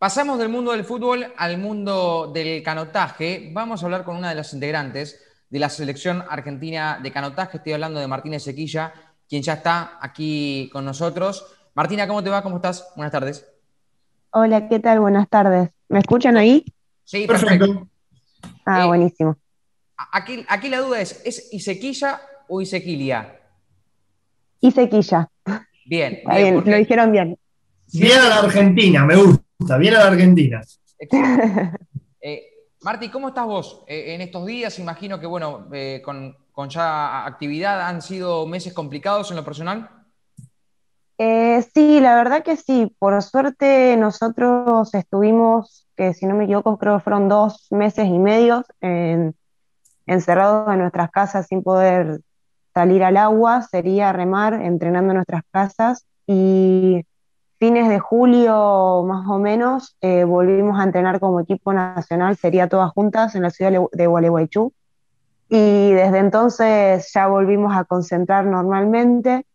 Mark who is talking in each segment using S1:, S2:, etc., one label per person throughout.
S1: Pasamos del mundo del fútbol al mundo del canotaje. Vamos a hablar con una de las integrantes de la selección argentina de canotaje. Estoy hablando de Martina Sequilla, quien ya está aquí con nosotros. Martina, ¿cómo te va? ¿Cómo estás? Buenas tardes.
S2: Hola, ¿qué tal? Buenas tardes. ¿Me escuchan ahí?
S1: Sí, perfecto.
S2: Ah,
S1: Eh,
S2: buenísimo.
S1: Aquí, aquí la duda es, ¿es Isequilla o Isequilia?
S2: Y sequilla.
S1: Bien,
S2: bien,
S1: porque-
S2: lo dijeron bien.
S3: Bien a la Argentina, me gusta, bien a la Argentina.
S1: Eh, Marti, ¿cómo estás vos eh, en estos días? Imagino que, bueno, eh, con, con ya actividad han sido meses complicados en lo personal.
S2: Eh, sí, la verdad que sí. Por suerte nosotros estuvimos, que si no me equivoco, creo que fueron dos meses y medio en- encerrados en nuestras casas sin poder salir al agua, sería remar, entrenando en nuestras casas. Y fines de julio, más o menos, eh, volvimos a entrenar como equipo nacional, sería todas juntas en la ciudad de Gualeguaychú. Y desde entonces ya volvimos a concentrar normalmente.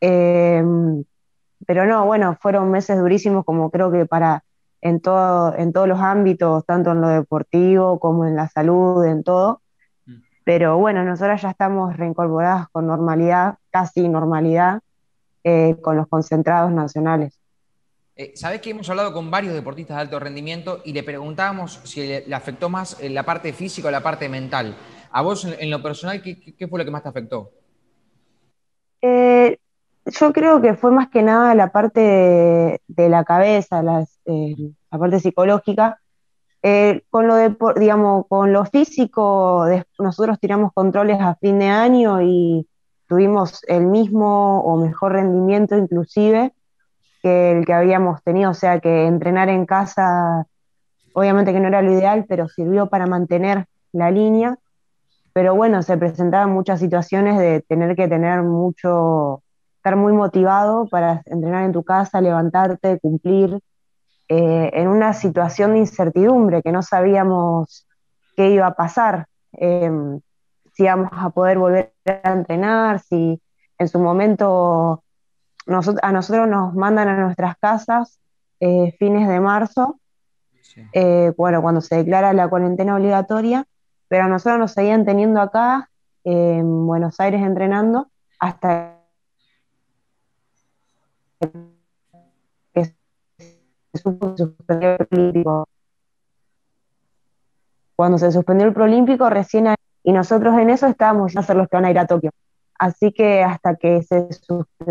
S2: Eh, pero no, bueno, fueron meses durísimos como creo que para en todo, en todos los ámbitos, tanto en lo deportivo como en la salud, en todo.
S1: Mm.
S2: Pero bueno, nosotras ya estamos reincorporadas con normalidad, casi normalidad, eh, con los concentrados nacionales.
S1: Eh, Sabés que hemos hablado con varios deportistas de alto rendimiento y le preguntábamos si le, afectó más eh, la parte física o la parte mental. A vos, en, en lo personal, ¿qué, fue lo que más te afectó?
S2: Eh, yo creo que fue más que nada la parte de, de la cabeza, las, eh, la parte psicológica. Eh, con lo de, digamos, con lo físico, nosotros tiramos controles a fin de año y tuvimos el mismo o mejor rendimiento inclusive que el que habíamos tenido, o sea que entrenar en casa, obviamente que no era lo ideal, pero sirvió para mantener la línea. Pero bueno, se presentaban muchas situaciones de tener que tener mucho, estar muy motivado para entrenar en tu casa, levantarte, cumplir, eh, en una situación de incertidumbre que no sabíamos qué iba a pasar, eh, si íbamos a poder volver a entrenar, si en su momento nosot- a nosotros nos mandan a nuestras casas eh, fines de marzo, eh, bueno, cuando se declara la cuarentena obligatoria, pero a nosotros nos seguían teniendo acá eh, en Buenos Aires entrenando hasta que se supo que se suspendió el Prolímpico. Cuando se suspendió el Prolímpico, recién ahí- y nosotros en eso estábamos a ser los que van a ir a Tokio. Así que hasta que se,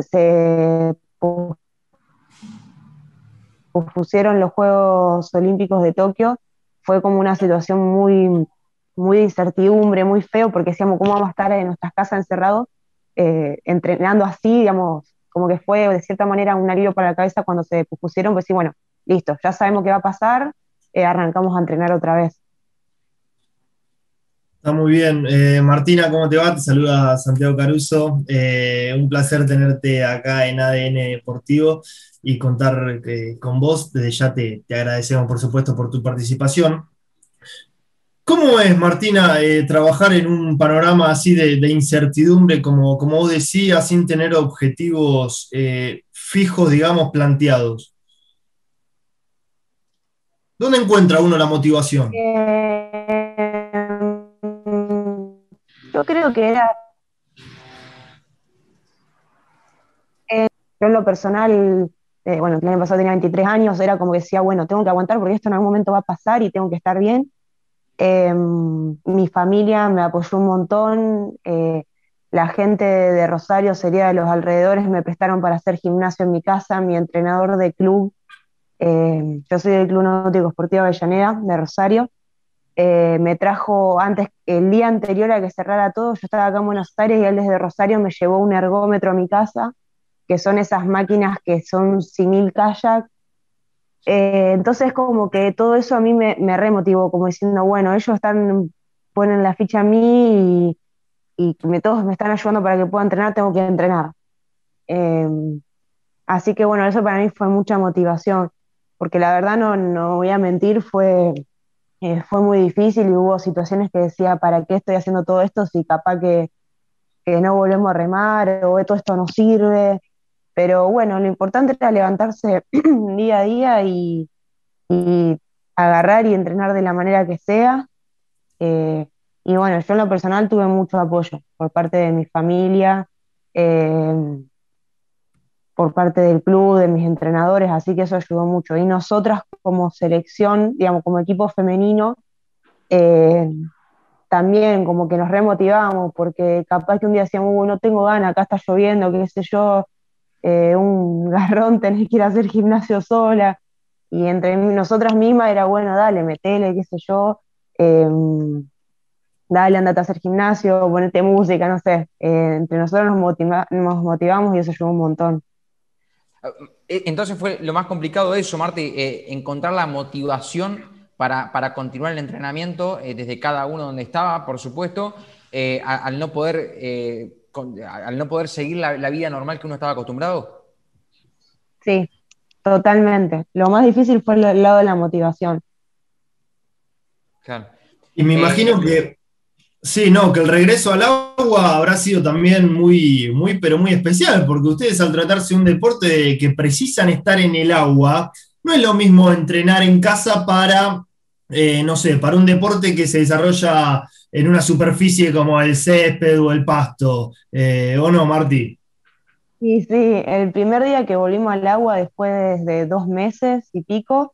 S2: se pospusieron los Juegos Olímpicos de Tokio, fue como una situación muy, muy de incertidumbre, muy feo, porque decíamos, ¿cómo vamos a estar en nuestras casas encerrados, eh, entrenando así, digamos, como que fue de cierta manera un alivio para la cabeza cuando se pospusieron, pues sí, bueno, listo, ya sabemos qué va a pasar, eh, arrancamos a entrenar otra vez.
S3: Está muy bien. Eh, Martina, ¿cómo te va? Te saluda Santiago Caruso. Eh, un placer tenerte acá en ADN Deportivo y contar eh, con vos. Desde ya te, te agradecemos, por supuesto, por tu participación. ¿Cómo es, Martina, trabajar en un panorama así de, de incertidumbre, como, como vos decías, sin tener objetivos fijos, digamos, planteados? ¿Dónde encuentra uno la motivación?
S2: Yo creo que era. eh, yo en lo personal, eh, bueno, el año pasado tenía 23 años, era como que decía, bueno, tengo que aguantar porque esto en algún momento va a pasar y tengo que estar bien. Eh, mi familia me apoyó un montón, eh, la gente de Rosario, sería de los alrededores, me prestaron para hacer gimnasio en mi casa, mi entrenador de club, yo soy del Club Náutico Esportivo Avellaneda, de Rosario, eh, me trajo antes, el día anterior a que cerrara todo, yo estaba acá en Buenos Aires y él desde Rosario me llevó un ergómetro a mi casa, que son esas máquinas que son simil kayak. Eh, entonces como que todo eso a mí me, me remotivó, como diciendo, bueno, ellos están, ponen la ficha a mí y, me, todos me están ayudando para que pueda entrenar, tengo que entrenar. Eh, así que bueno, eso para mí fue mucha motivación, porque la verdad no, no voy a mentir, fue, fue muy difícil y hubo situaciones que decía, ¿para qué estoy haciendo todo esto si capaz que, que no volvemos a remar o todo esto no sirve? Pero bueno, lo importante era levantarse día a día y, y agarrar y entrenar de la manera que sea. Eh, y bueno, yo en lo personal tuve mucho apoyo por parte de mi familia, eh, por parte del club, de mis entrenadores, así que eso ayudó mucho. Y nosotras como selección, digamos, como equipo femenino, eh, también como que nos remotivamos, porque capaz que un día decíamos, no tengo ganas, acá está lloviendo, qué sé yo, un garrón, tenés que ir a hacer gimnasio sola, y entre nosotras mismas era, bueno, dale, metele, qué sé yo, em, dale, andate a hacer gimnasio, ponete música, no sé. Eh, entre nosotros nos, nos motivamos y eso ayudó un montón.
S1: Eh, entonces fue lo más complicado de eso, Marti, eh, encontrar la motivación para, continuar el entrenamiento desde cada uno donde estaba, por supuesto, al, no poder, al no poder seguir la, la vida normal que uno estaba acostumbrado.
S2: Sí, Totalmente. Lo más difícil fue el lado de la motivación.
S3: Claro. Y me imagino eh, que, sí, no, que el regreso al agua habrá sido también muy, muy, pero muy especial, porque ustedes al tratarse de un deporte que precisan estar en el agua, no es lo mismo entrenar en casa para, eh, no sé, para un deporte que se desarrolla en una superficie como el césped o el pasto, eh, ¿o no, Martí?
S2: Sí, sí, el primer día que volvimos al agua, después de dos meses y pico,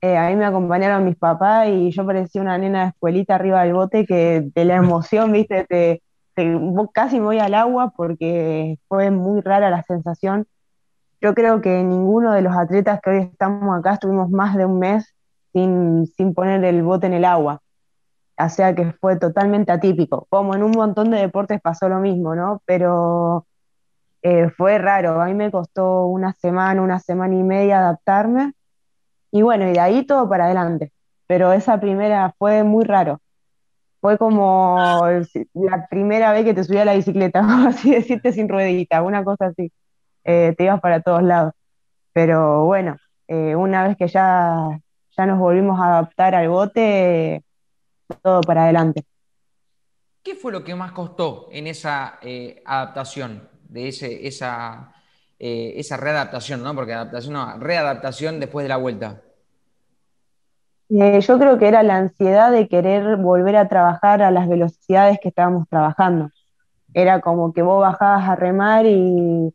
S2: eh, a mí me acompañaron mis papás y yo parecía una nena de escuelita arriba del bote que de la emoción, viste, te, casi me voy al agua porque fue muy rara la sensación. Yo creo que ninguno de los atletas que hoy estamos acá estuvimos más de un mes sin, sin poner el bote en el agua. O sea que fue totalmente atípico. Como en un montón de deportes pasó lo mismo, ¿no? Pero eh, fue raro, a mí me costó una semana, una semana y media adaptarme, y bueno, y de ahí todo para adelante, pero esa primera fue muy raro, fue como la primera vez que te subí a la bicicleta, así decirte sin ruedita, una cosa así, eh, te ibas para todos lados, pero bueno, eh, una vez que ya, ya nos volvimos a adaptar al bote, todo para adelante.
S1: ¿Qué fue lo que más costó en esa adaptación? de ese, esa, eh, esa readaptación, ¿no? Porque adaptación, no, readaptación después de la vuelta.
S2: Eh, yo creo que era la ansiedad de querer volver a trabajar a las velocidades que estábamos trabajando. Era como que vos bajabas a remar y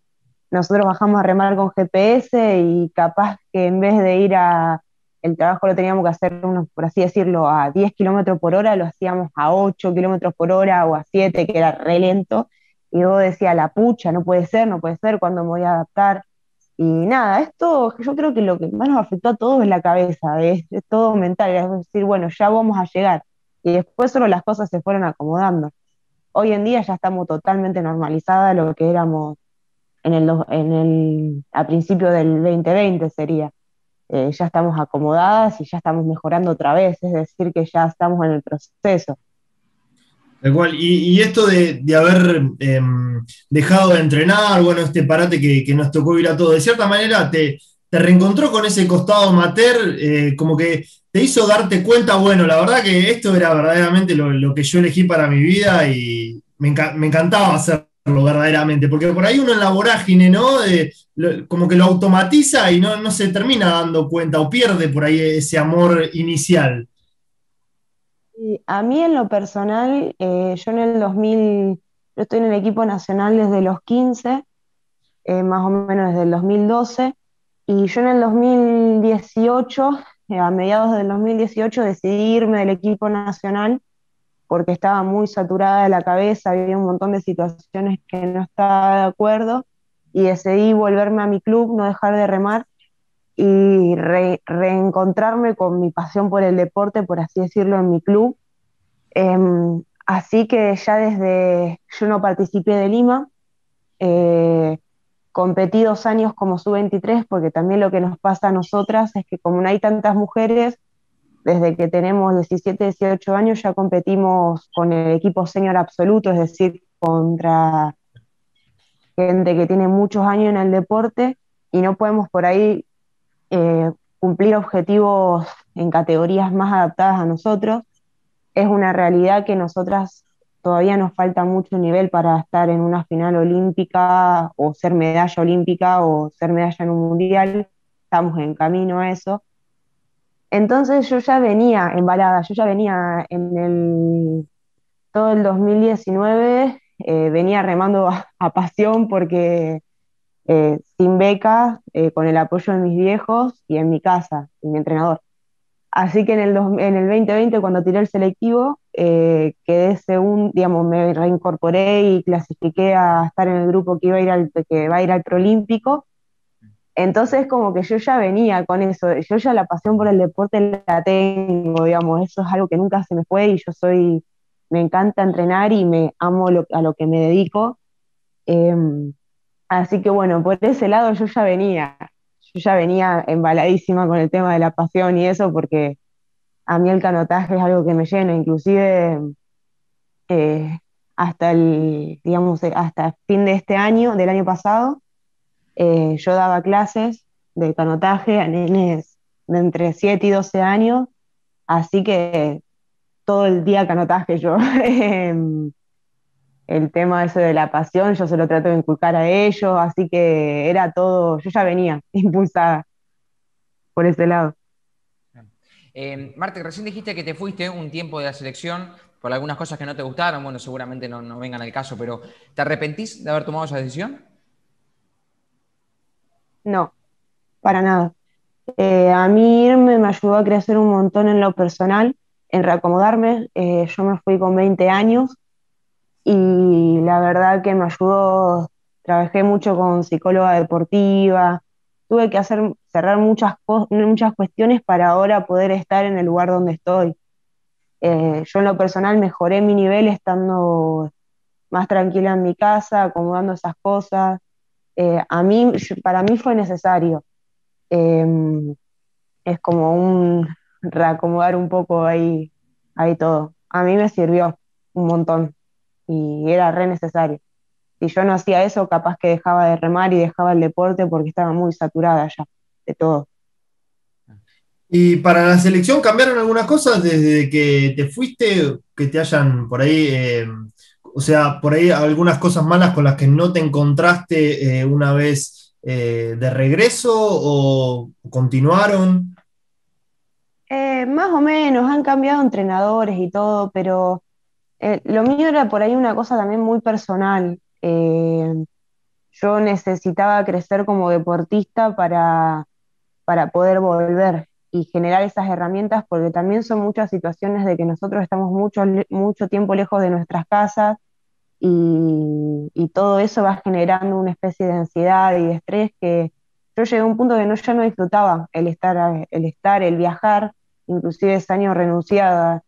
S2: nosotros bajamos a remar con GPS y capaz que en vez de ir a, el trabajo lo teníamos que hacer, por así decirlo, a 10 kilómetros por hora, lo hacíamos a 8 kilómetros por hora o a 7, que era re lento, y vos decía, la pucha, no puede ser, no puede ser, ¿cuándo me voy a adaptar? Y nada, esto yo creo que lo que más nos afectó a todos es la cabeza, es, todo mental, es decir, bueno, ya vamos a llegar. Y después solo las cosas se fueron acomodando. Hoy en día ya estamos totalmente normalizadas lo que éramos en el, en el, a principio del 2020 sería. Eh, ya estamos acomodadas y ya estamos mejorando otra vez, es decir, que ya estamos en el proceso.
S3: Y, esto de, haber em, dejado de entrenar, bueno, este parate que, nos tocó ir a todos, de cierta manera te, te reencontró con ese costado mater, eh, como que te hizo darte cuenta, bueno, la verdad que esto era verdaderamente lo, que yo elegí para mi vida y me, encantaba hacerlo verdaderamente, porque por ahí uno en la vorágine, ¿no? como que lo automatiza y no, no se termina dando cuenta o pierde por ahí ese amor inicial
S2: a mí en lo personal, eh, yo en el 2000, yo estoy en el equipo nacional desde los 15, eh, más o menos desde el 2012, y yo en el 2018, eh, a mediados del 2018, decidí irme del equipo nacional porque estaba muy saturada de la cabeza, había un montón de situaciones que no estaba de acuerdo, y decidí volverme a mi club, no dejar de remar, y reencontrarme con mi pasión por el deporte, por así decirlo, en mi club. Em, así que ya desde, yo no participé de Lima, eh, competí dos años como sub-23, porque también lo que nos pasa a nosotras es que como no hay tantas mujeres, desde que tenemos 17, 18 años ya competimos con el equipo senior absoluto, es decir, contra gente que tiene muchos años en el deporte y no podemos por ahí eh, cumplir objetivos en categorías más adaptadas a nosotros. Es una realidad que nosotras todavía nos falta mucho nivel para estar en una final olímpica o ser medalla olímpica o ser medalla en un mundial. Estamos en camino a eso. Entonces yo ya venía embalada, yo ya venía en el todo el 2019, eh, venía remando a, pasión porque eh, sin beca, eh, con el apoyo de mis viejos y en mi casa, y mi entrenador. Así que en el, en el 2020, cuando tiré el selectivo, quedé según, digamos, me reincorporé y clasifiqué a estar en el grupo que, iba a ir al, que va a ir al Prolímpico entonces, como que yo ya venía con eso, yo ya la pasión por el deporte la tengo, digamos, eso es algo que nunca se me fue y yo soy, me encanta entrenar y me amo a lo que me dedico. Em, así que bueno, por ese lado yo ya venía, yo ya venía embaladísima con el tema de la pasión y eso, porque a mí el canotaje es algo que me llena, inclusive eh, hasta el, digamos, hasta fin de este año, del año pasado, eh, yo daba clases de canotaje a nenes de entre 7 y 12 años, así que todo el día canotaje yo. El tema ese de la pasión, yo se lo trato de inculcar a ellos, así que era todo, yo ya venía impulsada por ese lado.
S1: Eh, Marte, recién dijiste que te fuiste un tiempo de la selección por algunas cosas que no te gustaron, bueno, seguramente no, no vengan al caso, pero ¿te arrepentís de haber tomado esa decisión?
S2: No, para nada. Eh, a mí irme me ayudó a crecer un montón en lo personal, en reacomodarme. Eh, yo me fui con 20 años y la verdad que me ayudó, trabajé mucho con psicóloga deportiva, tuve que hacer, cerrar muchas, muchas cuestiones para ahora poder estar en el lugar donde estoy. Eh, yo en lo personal mejoré mi nivel estando más tranquila en mi casa, acomodando esas cosas. Eh, a mí, para mí fue necesario. Em, es como un reacomodar un poco ahí, ahí todo. A mí me sirvió un montón y era re necesario. Si yo no hacía eso, capaz que dejaba de remar y dejaba el deporte porque estaba muy saturada ya de todo.
S3: ¿Y para la selección cambiaron algunas cosas desde que te fuiste, que te hayan por ahí em, o sea, por ahí algunas cosas malas con las que no te encontraste eh, una vez eh, de regreso o continuaron.
S2: Eh, más o menos, han cambiado entrenadores y todo, pero lo mío era por ahí una cosa también muy personal. yo necesitaba crecer como deportista para, para poder volver y generar esas herramientas, porque también son muchas situaciones de que nosotros estamos mucho, mucho tiempo lejos de nuestras casas y, todo eso va generando una especie de ansiedad y de estrés que yo llegué a un punto que no, ya no disfrutaba el estar, el estar, el viajar, inclusive ese año renunciada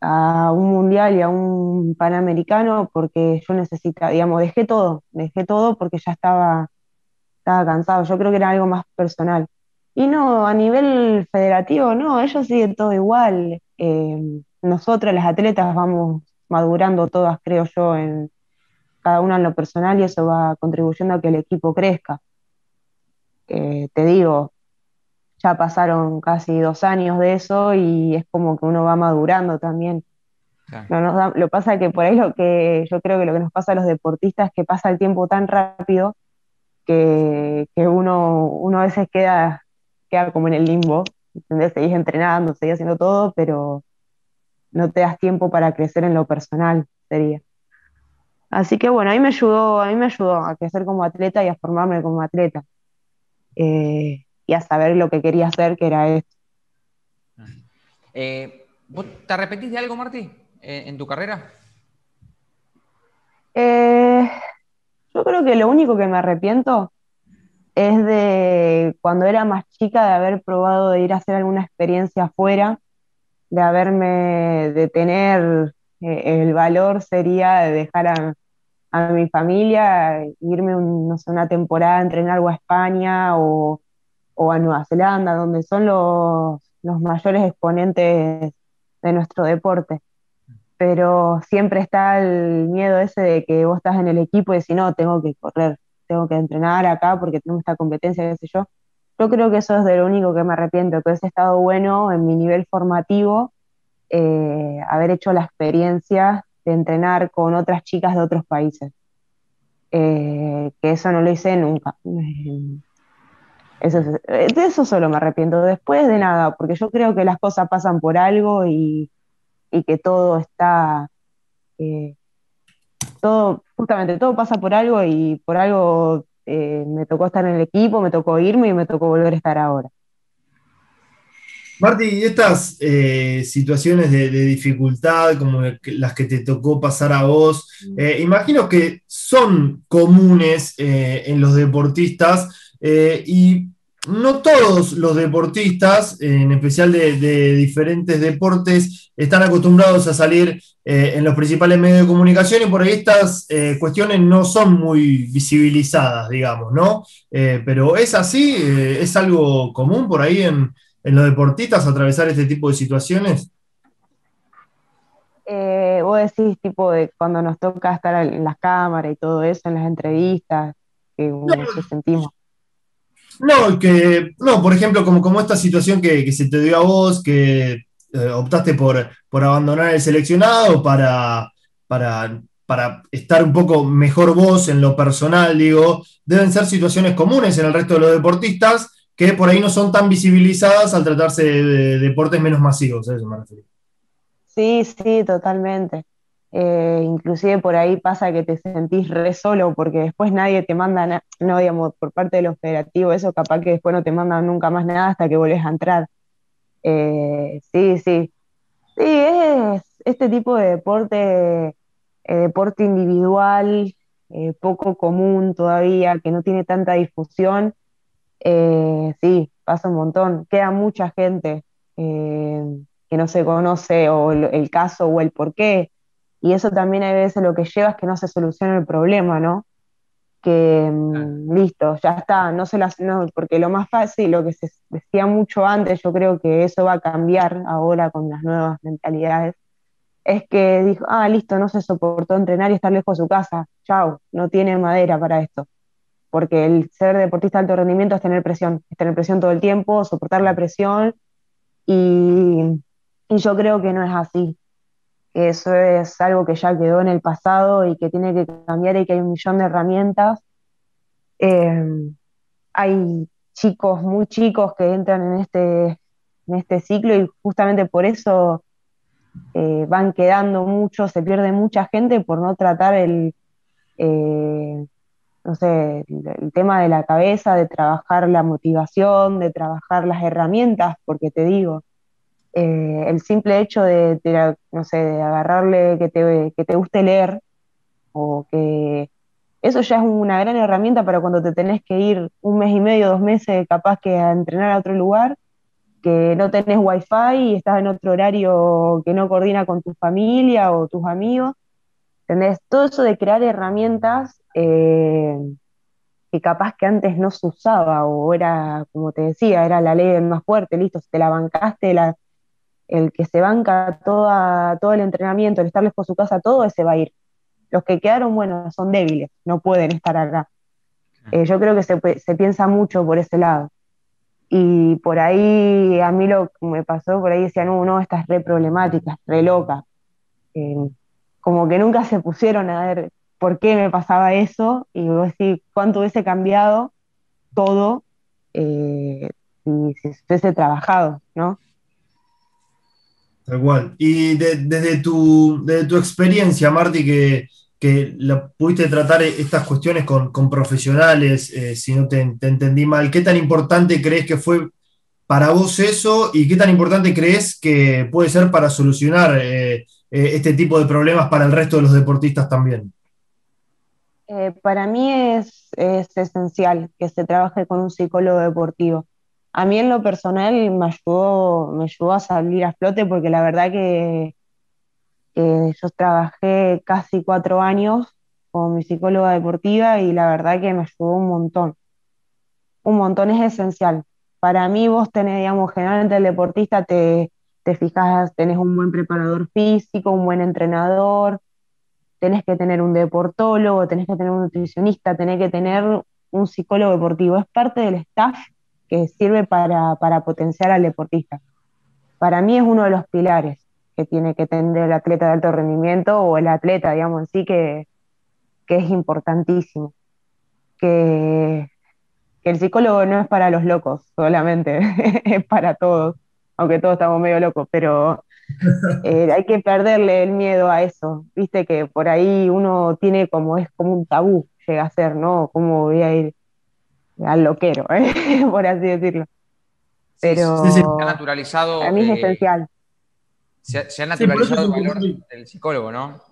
S2: a un mundial y a un panamericano porque yo necesitaba, digamos, dejé todo, dejé todo porque ya estaba, estaba cansado, yo creo que era algo más personal. Y no, a nivel federativo, no, ellos siguen todo igual. Eh, nosotros, las atletas, vamos madurando todas, creo yo, en cada una en lo personal y eso va contribuyendo a que el equipo crezca. Eh, te digo, ya pasaron casi dos años de eso y es como que uno va madurando también. No lo pasa que por ahí lo que yo creo que lo que nos pasa a los deportistas es que pasa el tiempo tan rápido que, uno, uno a veces queda queda como en el limbo, ¿entendés? Seguís entrenando, seguís haciendo todo, pero no te das tiempo para crecer en lo personal, sería. Así que bueno, a mí me ayudó, a mí me ayudó a crecer como atleta y a formarme como atleta. Eh, y a saber lo que quería hacer, que era esto.
S1: Eh, ¿Te arrepentís de algo, Martí, en tu carrera?
S2: Eh, yo creo que lo único que me arrepiento es de cuando era más chica de haber probado de ir a hacer alguna experiencia afuera, de haberme, de tener eh, el valor sería de dejar a, mi familia, irme no sé, una temporada a entrenar o a España o, a Nueva Zelanda, donde son los, los mayores exponentes de nuestro deporte. Pero siempre está el miedo ese de que vos estás en el equipo y decís, no, tengo que correr tengo que entrenar acá porque tengo esta competencia, qué sé yo. Yo creo que eso es de lo único que me arrepiento, que hubiese estado bueno en mi nivel formativo eh, haber hecho la experiencia de entrenar con otras chicas de otros países. Eh, que eso no lo hice nunca. Eso, de eso solo me arrepiento, después de nada, porque yo creo que las cosas pasan por algo y, que todo está, eh, todo, justamente todo pasa por algo y por algo eh, me tocó estar en el equipo, me tocó irme y me tocó volver a estar ahora.
S3: Marti, y estas eh, situaciones de, dificultad como las que te tocó pasar a vos, mm. imagino que son comunes en los deportistas eh, y no todos los deportistas, en especial de, diferentes deportes, están acostumbrados a salir eh, en los principales medios de comunicación y por ahí estas eh, cuestiones no son muy visibilizadas, digamos, ¿no? pero es así, es algo común por ahí en, los deportistas atravesar este tipo de situaciones.
S2: vos decís, tipo, de cuando nos toca estar en las cámaras y todo eso, en las entrevistas, que, que sentimos.
S3: No, que, no, por ejemplo, como, como esta situación que, se te dio a vos, que eh, optaste por, por abandonar el seleccionado para, para, para estar un poco mejor vos en lo personal, digo, deben ser situaciones comunes en el resto de los deportistas que por ahí no son tan visibilizadas al tratarse de, deportes menos masivos, eso me refiero.
S2: Sí, sí, totalmente. Eh, inclusive por ahí pasa que te sentís re solo porque después nadie te manda, no digamos, por parte de los federativos, eso capaz que después no te mandan nunca más nada hasta que vuelves a entrar. Eh, sí, sí. Sí, es este tipo de deporte, eh, deporte individual, poco común todavía, que no tiene tanta difusión. sí, pasa un montón. Queda mucha gente que no se conoce o el caso o el porqué y eso también a veces lo que lleva es que no se solucione el problema, ¿no? Que mm, listo, ya está, no se las, porque lo más fácil, lo que se decía mucho antes, yo creo que eso va a cambiar ahora con las nuevas mentalidades, es que dijo, ah, listo, no se soportó entrenar y estar lejos de su casa, chao, no tiene madera para esto. Porque el ser deportista de alto rendimiento es tener presión, es tener presión todo el tiempo, soportar la presión, y, y yo creo que no es así eso es algo que ya quedó en el pasado y que tiene que cambiar y que hay un millón de herramientas. Eh, hay chicos muy chicos que entran en este, en este ciclo y justamente por eso eh, van quedando muchos, se pierde mucha gente por no tratar el, eh, no sé, el, tema de la cabeza, de trabajar la motivación, de trabajar las herramientas, porque te digo, eh, el simple hecho de, no sé, de agarrarle que te, que te guste leer, o que eso ya es una gran herramienta para cuando te tenés que ir un mes y medio, dos meses capaz que a entrenar a otro lugar, que no tenés wifi y estás en otro horario que no coordina con tu familia o tus amigos. ¿Entendés? Todo eso de crear herramientas eh, que capaz que antes no se usaba o era, como te decía, era la ley más fuerte, listo, te la bancaste, la, el que se banca toda, todo el entrenamiento, el estar lejos de su casa, todo ese va a ir. Los que quedaron, bueno, son débiles, no pueden estar acá. Eh, yo creo que se, se, piensa mucho por ese lado. Y por ahí, a mí lo que me pasó, por ahí decían, no, no, esta es re problemática, re loca. Eh, como que nunca se pusieron a ver por qué me pasaba eso y decir cuánto hubiese cambiado todo eh, si, si se hubiese trabajado, ¿no?
S3: Tal cual. Y desde, tu, tu experiencia, Marti, que, que la, pudiste tratar estas cuestiones con, profesionales, eh, si no te, entendí mal, ¿qué tan importante crees que fue para vos eso y qué tan importante crees que puede ser para solucionar eh, eh, este tipo de problemas para el resto de los deportistas también?
S2: para mí es, es esencial que se trabaje con un psicólogo deportivo a mí en lo personal me ayudó, me ayudó a salir a flote porque la verdad que, yo trabajé casi cuatro años con mi psicóloga deportiva y la verdad que me ayudó un montón. Un montón es esencial. Para mí vos tenés, digamos, generalmente el deportista te, te fijas, tenés un buen preparador físico, un buen entrenador, tenés que tener un deportólogo, tenés que tener un nutricionista, tenés que tener un psicólogo deportivo. Es parte del staff que sirve para, potenciar al deportista. Para mí es uno de los pilares que tiene que tener el atleta de alto rendimiento o el atleta, digamos, en sí, que, es importantísimo. Que, que el psicólogo no es para los locos solamente, es para todos, aunque todos estamos medio locos, pero eh, hay que perderle el miedo a eso, viste que por ahí uno tiene como, es como un tabú, llega a ser, ¿no? ¿Cómo voy a ir al loquero, eh? por así decirlo? Pero
S1: se ha naturalizado.
S2: A mí es
S1: eh,
S2: esencial.
S1: Se, ha naturalizado el valor del psicólogo, ¿no?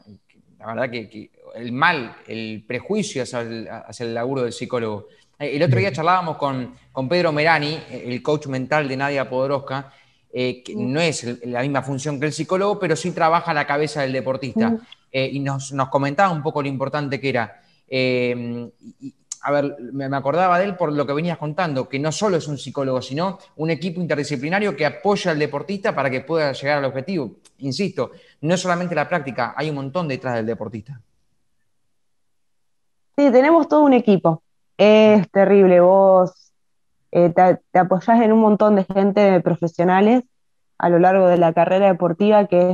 S1: La verdad que, el mal, el prejuicio hacia el, hacia el laburo del psicólogo. El otro día charlábamos con, con Pedro Merani, el coach mental de Nadia Podoroska, eh, que no es la misma función que el psicólogo, pero sí trabaja la cabeza del deportista. Eh, y nos, comentaba un poco lo importante que era. Eh, a ver, me acordaba de él por lo que venías contando, que no solo es un psicólogo, sino un equipo interdisciplinario que apoya al deportista para que pueda llegar al objetivo. Insisto, no es solamente la práctica, hay un montón detrás del deportista.
S2: Sí, tenemos todo un equipo. Es terrible, vos eh, te, apoyas en un montón de gente profesionales a lo largo de la carrera deportiva que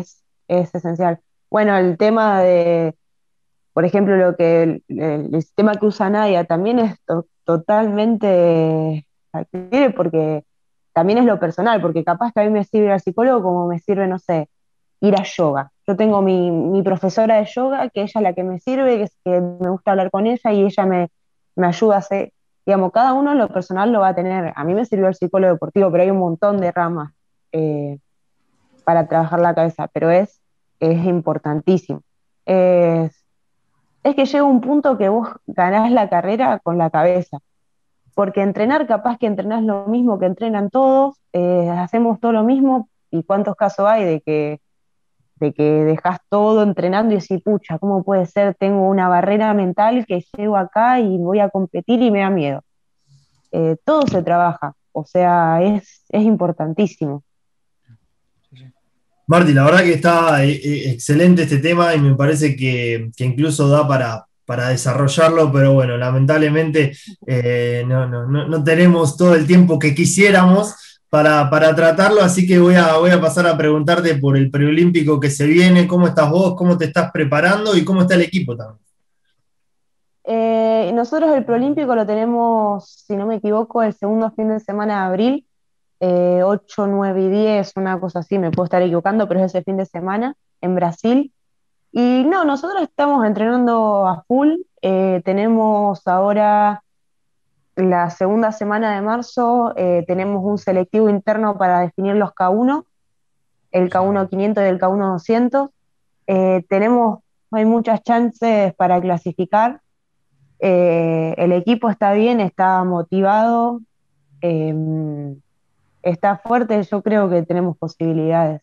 S2: es esencial. Bueno, el tema de, por ejemplo, lo que el, sistema que usa Nadia también es totalmente porque también es lo personal, porque capaz que a mí me sirve al psicólogo como me sirve, no sé, ir a yoga. Yo tengo mi, profesora de yoga, que ella es la que me sirve, que, es, que me gusta hablar con ella y ella me, me ayuda a hacer, digamos, cada uno lo personal lo va a tener. A mí me sirvió el psicólogo deportivo, pero hay un montón de ramas eh, para trabajar la cabeza, pero es, es importantísimo. Es, que llega un punto que vos ganás la carrera con la cabeza, porque entrenar, capaz que entrenás lo mismo que entrenan todos, eh, hacemos todo lo mismo, y cuántos casos hay de que de que dejas todo entrenando y decís, pucha, ¿cómo puede ser? Tengo una barrera mental que llego acá y voy a competir y me da miedo. Eh, todo se trabaja, o sea, es, importantísimo.
S3: Marti, la verdad que está eh, eh, excelente este tema y me parece que, incluso da para, para, desarrollarlo, pero bueno, lamentablemente no, no tenemos todo el tiempo que quisiéramos para, tratarlo, así que voy a, voy a pasar a preguntarte por el preolímpico que se viene, cómo estás vos, cómo te estás preparando y cómo está el equipo también.
S2: Eh, nosotros el preolímpico lo tenemos, si no me equivoco, el segundo fin de semana de abril, 8, eh, 9 y 10, una cosa así, me puedo estar equivocando, pero es ese fin de semana en Brasil. Y no, nosotros estamos entrenando a full, eh, tenemos ahora la segunda semana de marzo eh, tenemos un selectivo interno para definir los K1, el K1 500 y el K1 200. Eh, tenemos, hay muchas chances para clasificar. Eh, el equipo está bien, está motivado, está fuerte, yo creo que tenemos posibilidades.